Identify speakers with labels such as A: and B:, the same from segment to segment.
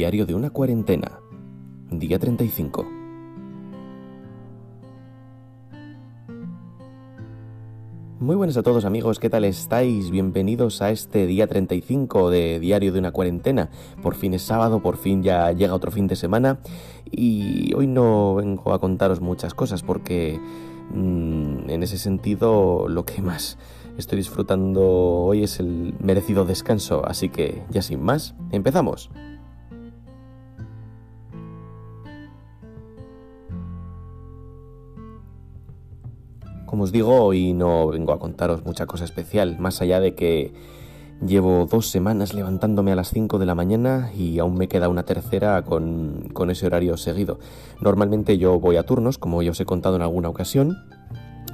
A: Diario de una cuarentena. Día 35. Muy buenas a todos amigos, ¿qué tal estáis? Bienvenidos a este día 35 de Diario de una cuarentena. Por fin es sábado, por fin ya llega otro fin de semana y hoy no vengo a contaros muchas cosas porque mm, en ese sentido lo que más estoy disfrutando hoy es el merecido descanso, así que ya sin más, empezamos. Como os digo, hoy no vengo a contaros mucha cosa especial, más allá de que llevo dos semanas levantándome a las 5 de la mañana y aún me queda una tercera con, con ese horario seguido. Normalmente yo voy a turnos, como ya os he contado en alguna ocasión,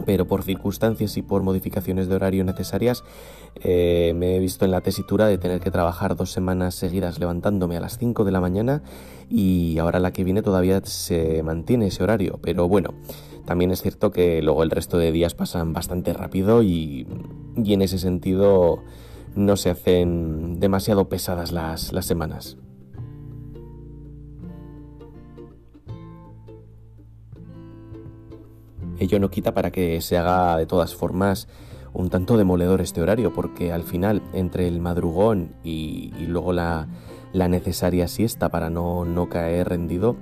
A: pero por circunstancias y por modificaciones de horario necesarias eh, me he visto en la tesitura de tener que trabajar dos semanas seguidas levantándome a las 5 de la mañana y ahora la que viene todavía se mantiene ese horario, pero bueno, también es cierto que luego el resto de días pasan bastante rápido y, en ese sentido no se hacen demasiado pesadas las, las semanas. Ello no quita para que se haga de todas formas un tanto demoledor este horario, porque al final, entre el madrugón y, luego la, la, necesaria siesta para no, no caer rendido,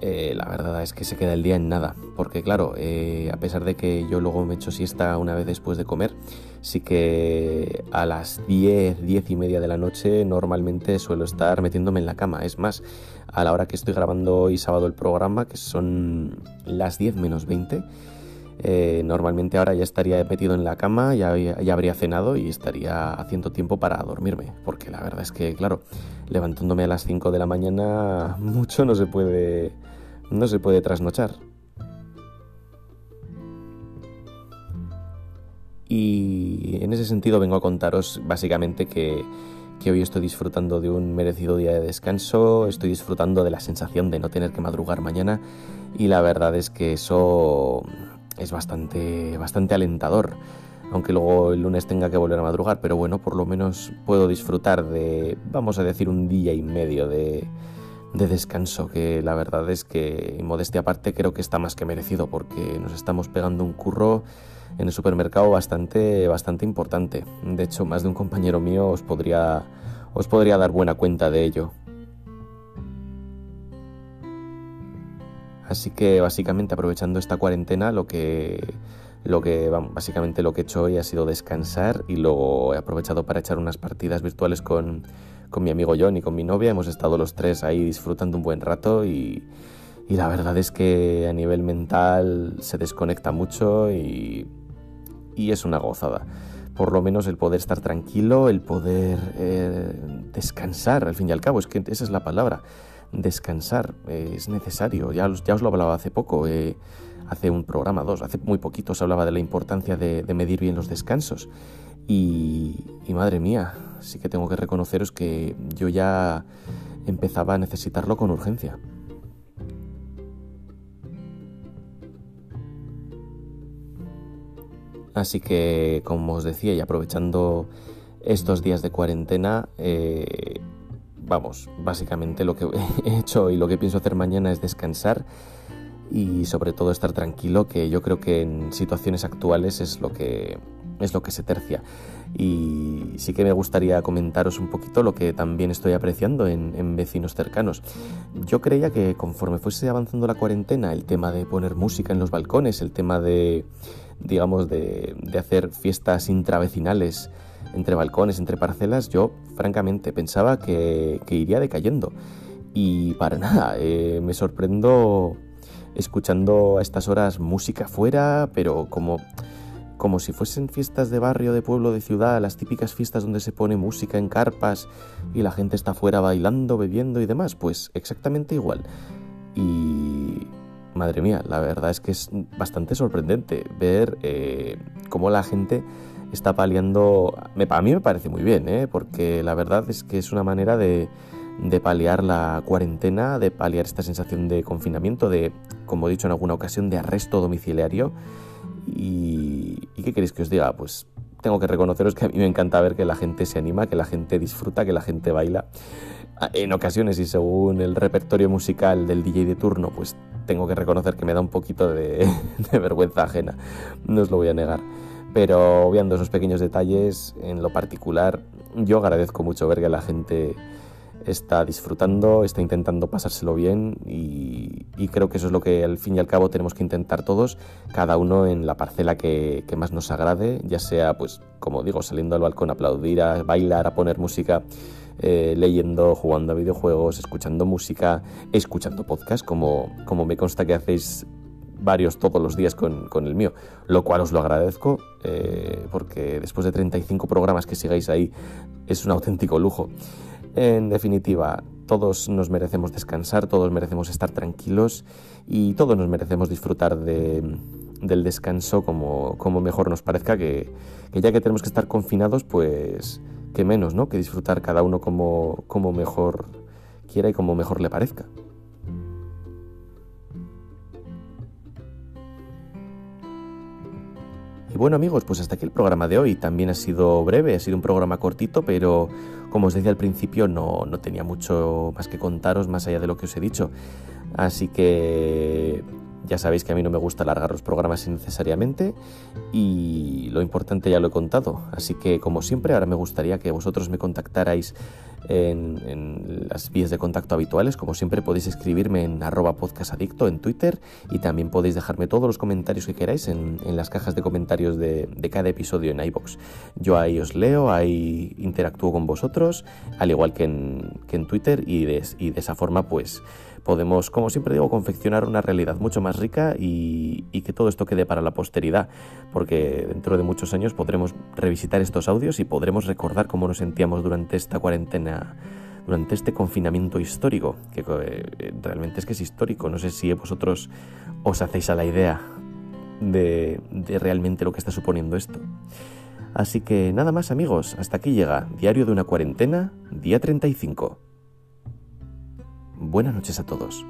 A: eh, la verdad es que se queda el día en nada, porque claro, eh, a pesar de que yo luego me echo siesta una vez después de comer, sí que a las 10, 10 y media de la noche normalmente suelo estar metiéndome en la cama. Es más, a la hora que estoy grabando hoy sábado el programa, que son las 10 menos 20, eh, normalmente ahora ya estaría metido en la cama, ya, ya, habría cenado y estaría haciendo tiempo para dormirme, porque la verdad es que, claro, levantándome a las 5 de la mañana mucho no se puede, no se puede trasnochar. Y en ese sentido vengo a contaros básicamente que, que hoy estoy disfrutando de un merecido día de descanso, estoy disfrutando de la sensación de no tener que madrugar mañana y la verdad es que eso es bastante, bastante alentador. Aunque luego el lunes tenga que volver a madrugar, pero bueno, por lo menos puedo disfrutar de, vamos a decir, un día y medio de, de descanso, que la verdad es que, modestia aparte, creo que está más que merecido, porque nos estamos pegando un curro en el supermercado bastante, bastante importante. De hecho, más de un compañero mío os podría, os podría dar buena cuenta de ello. Así que básicamente aprovechando esta cuarentena lo que lo que básicamente lo que he hecho hoy ha sido descansar y luego he aprovechado para echar unas partidas virtuales con, mi amigo John y con mi novia. Hemos estado los tres ahí disfrutando un buen rato y, y la verdad es que a nivel mental se desconecta mucho y, y es una gozada. Por lo menos el poder estar tranquilo, el poder eh, descansar, al fin y al cabo, es que esa es la palabra descansar eh, es necesario. Ya, ya, os lo hablaba hace poco, eh, hace un programa, dos, hace muy poquito se hablaba de la importancia de, medir bien los descansos. Y, y, madre mía, sí que tengo que reconoceros que yo ya empezaba a necesitarlo con urgencia. Así que, como os decía, y aprovechando estos días de cuarentena, eh, vamos, básicamente lo que he hecho y lo que pienso hacer mañana es descansar y sobre todo estar tranquilo, que yo creo que en situaciones actuales es lo que es lo que se tercia. Y sí que me gustaría comentaros un poquito lo que también estoy apreciando en, vecinos cercanos. Yo creía que conforme fuese avanzando la cuarentena, el tema de poner música en los balcones, el tema de, digamos, de, de hacer fiestas intravecinales, entre balcones, entre parcelas, yo francamente pensaba que, iría decayendo. Y para nada, eh, me sorprendo escuchando a estas horas música fuera, pero como, como si fuesen fiestas de barrio, de pueblo, de ciudad, las típicas fiestas donde se pone música en carpas y la gente está fuera bailando, bebiendo y demás, pues exactamente igual. Y madre mía, la verdad es que es bastante sorprendente ver eh, cómo la gente está paliando, a mí me parece muy bien, ¿eh? porque la verdad es que es una manera de, de paliar la cuarentena, de paliar esta sensación de confinamiento, de, como he dicho en alguna ocasión, de arresto domiciliario. ¿Y, ¿y qué queréis que os diga? Pues tengo que reconoceros que a mí me encanta ver que la gente se anima, que la gente disfruta, que la gente baila. en ocasiones y según el repertorio musical del DJ de turno, pues tengo que reconocer que me da un poquito de, vergüenza ajena, no os lo voy a negar. Pero viendo esos pequeños detalles, en lo particular, yo agradezco mucho ver que la gente está disfrutando, está intentando pasárselo bien y, creo que eso es lo que al fin y al cabo tenemos que intentar todos, cada uno en la parcela que, más nos agrade, ya sea pues como digo, saliendo al balcón a aplaudir, a bailar, a poner música, eh, leyendo, jugando a videojuegos, escuchando música, escuchando podcast, como, como me consta que hacéis varios todos los días con, el mío, lo cual os lo agradezco, eh, porque después de 35 programas que sigáis ahí es un auténtico lujo. En definitiva, todos nos merecemos descansar, todos merecemos estar tranquilos y todos nos merecemos disfrutar del descanso como, mejor nos parezca, que, ya que tenemos que estar confinados, pues que menos, ¿no? Que disfrutar cada uno como, como mejor quiera y como mejor le parezca. Y bueno amigos, pues hasta aquí el programa de hoy. También ha sido breve, ha sido un programa cortito, pero como os decía al principio no, no tenía mucho más que contaros más allá de lo que os he dicho. Así que ya sabéis que a mí no me gusta alargar los programas innecesariamente y lo importante ya lo he contado. Así que como siempre ahora me gustaría que vosotros me contactarais en, las vías de contacto habituales. Como siempre podéis escribirme en arroba podcastadicto en Twitter y también podéis dejarme todos los comentarios que queráis en, las cajas de comentarios de, cada episodio en iBox. Yo ahí os leo, ahí interactúo con vosotros, al igual que en, que en Twitter y y de esa forma pues podemos, como siempre digo, confeccionar una realidad mucho más rica y, que todo esto quede para la posteridad, porque dentro de muchos años podremos revisitar estos audios y podremos recordar cómo nos sentíamos durante esta cuarentena durante este confinamiento histórico, que eh, realmente es que es histórico, no sé si vosotros os hacéis a la idea de, de, realmente lo que está suponiendo esto. Así que nada más amigos, hasta aquí llega Diario de una cuarentena, día 35. Buenas noches a todos.